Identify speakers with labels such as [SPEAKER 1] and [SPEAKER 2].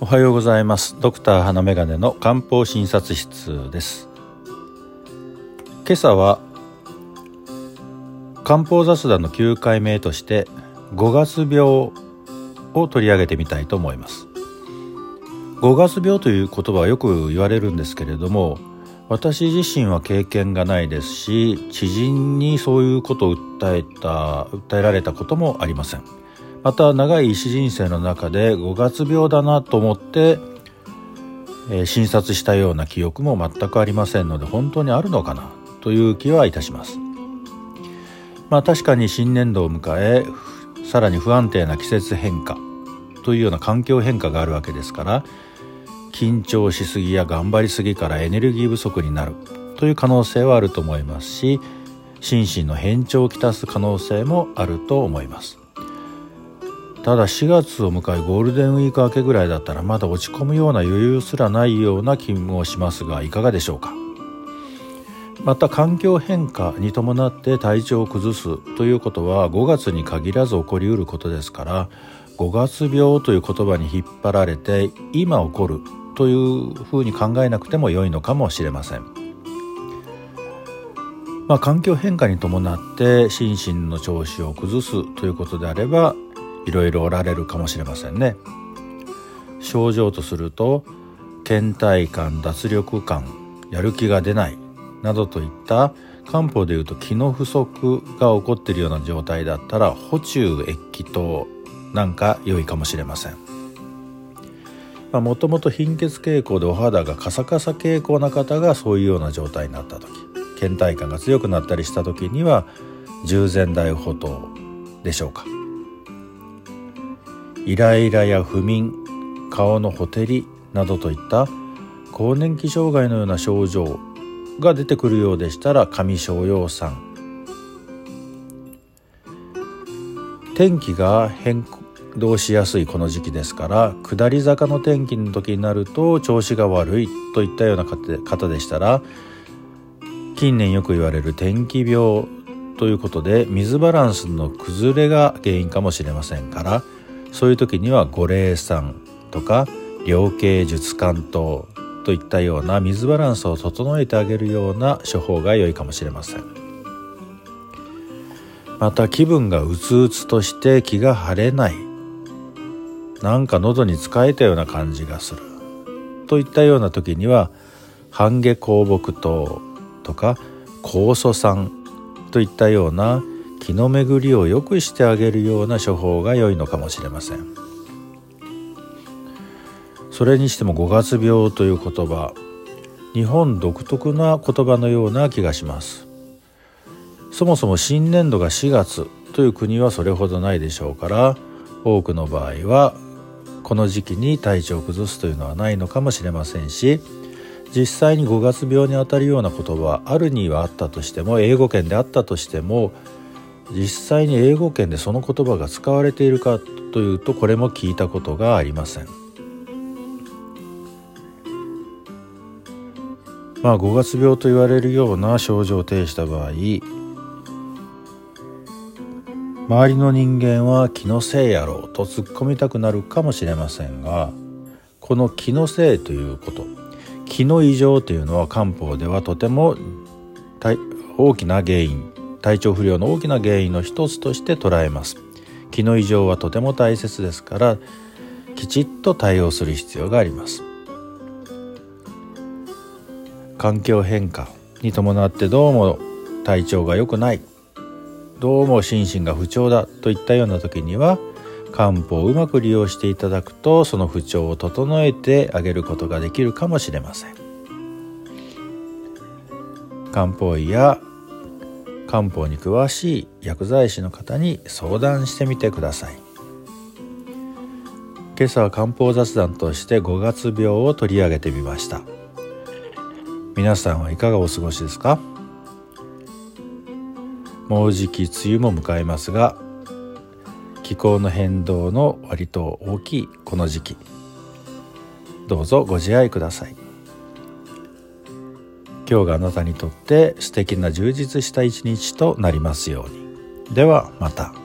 [SPEAKER 1] おはようございます。ドクター花眼鏡の漢方診察室です。今朝は漢方雑談の9回目として5月病を取り上げてみたいと思います。5月病という言葉はよく言われるんですけれども私自身は経験がないですし知人にそういうことを訴えた訴えられたこともありません。また長い医師人生の中で5月病だなと思って、えー、診察したような記憶も全くありませんので本当にあるのかなという気はいたします。まあ確かに新年度を迎えさらに不安定な季節変化というような環境変化があるわけですから緊張しすぎや頑張りすぎからエネルギー不足になるという可能性はあると思いますし心身の変調をきたす可能性もあると思います。ただ4月を迎えゴールデンウィーク明けぐらいだったらまだ落ち込むような余裕すらないような気もしますがいかがでしょうかまた環境変化に伴って体調を崩すということは5月に限らず起こりうることですから5月病という言葉に引っ張られて今起こるというふうに考えなくても良いのかもしれません。まあ、環境変化に伴って心身の調子を崩すということであればいろいろおられるかもしれませんね。症状とすると倦怠感脱力感やる気が出ないなどといった漢方でいうと気の不足が起こっているような状態だったら補中液気糖なんか良いかもしれません。もともと貧血傾向でお肌がカサカサ傾向な方がそういうような状態になった時倦怠感が強くなったりした時には従前大補糖でしょうか。イライラや不眠顔のほてりなどといった更年期障害のような症状が出てくるようでしたら上昇陽酸天気が変動しやすいこの時期ですから下り坂の天気の時になると調子が悪いといったような方でしたら近年よく言われる天気病ということで水バランスの崩れが原因かもしれませんからそういう時には五苓散とか量形術関糖といったような水バランスを整えてあげるような処方が良いかもしれません。また気分がうつうつとして気が晴れない。なんか喉に使えたような感じがする。といったような時には半下香木糖とか酵素酸といったような気の巡りを良くしてあげるような処方が良いのかもしれません。それにしても五月病という言葉日本独特な言葉のような気がします。そもそも新年度が4月という国はそれほどないでしょうから多くの場合はこの時期に体調を崩すというのはないのかもしれませんし実際に五月病にあたるような言葉はあるにはあったとしても英語圏であったとしても実際に英語圏でその言葉が使われているかというとこれも聞いたことがありません。まあ五月病と言われるような症状を呈した場合周りの人間は気のせいやろうと突っ込みたくなるかもしれませんがこの気のせいということ気の異常というのは漢方ではとても大きな原因。体調不良の大きな原因の一つとして捉えます。気の異常はとても大切ですからきちっと対応する必要があります。環境変化に伴ってどうも体調が良くない。どうも心身が不調だといったような時には漢方をうまく利用していただくとその不調を整えてあげることができるかもしれません。漢方医や漢方に詳しい薬剤師の方に相談してみてください。今朝は漢方雑談として5月病を取り上げてみました。皆さんはいかがお過ごしですか？もうじき梅雨も迎えますが気候の変動の割と大きいこの時期。どうぞご自愛ください。今日があなたにとって素敵な充実した一日となりますようにではまた。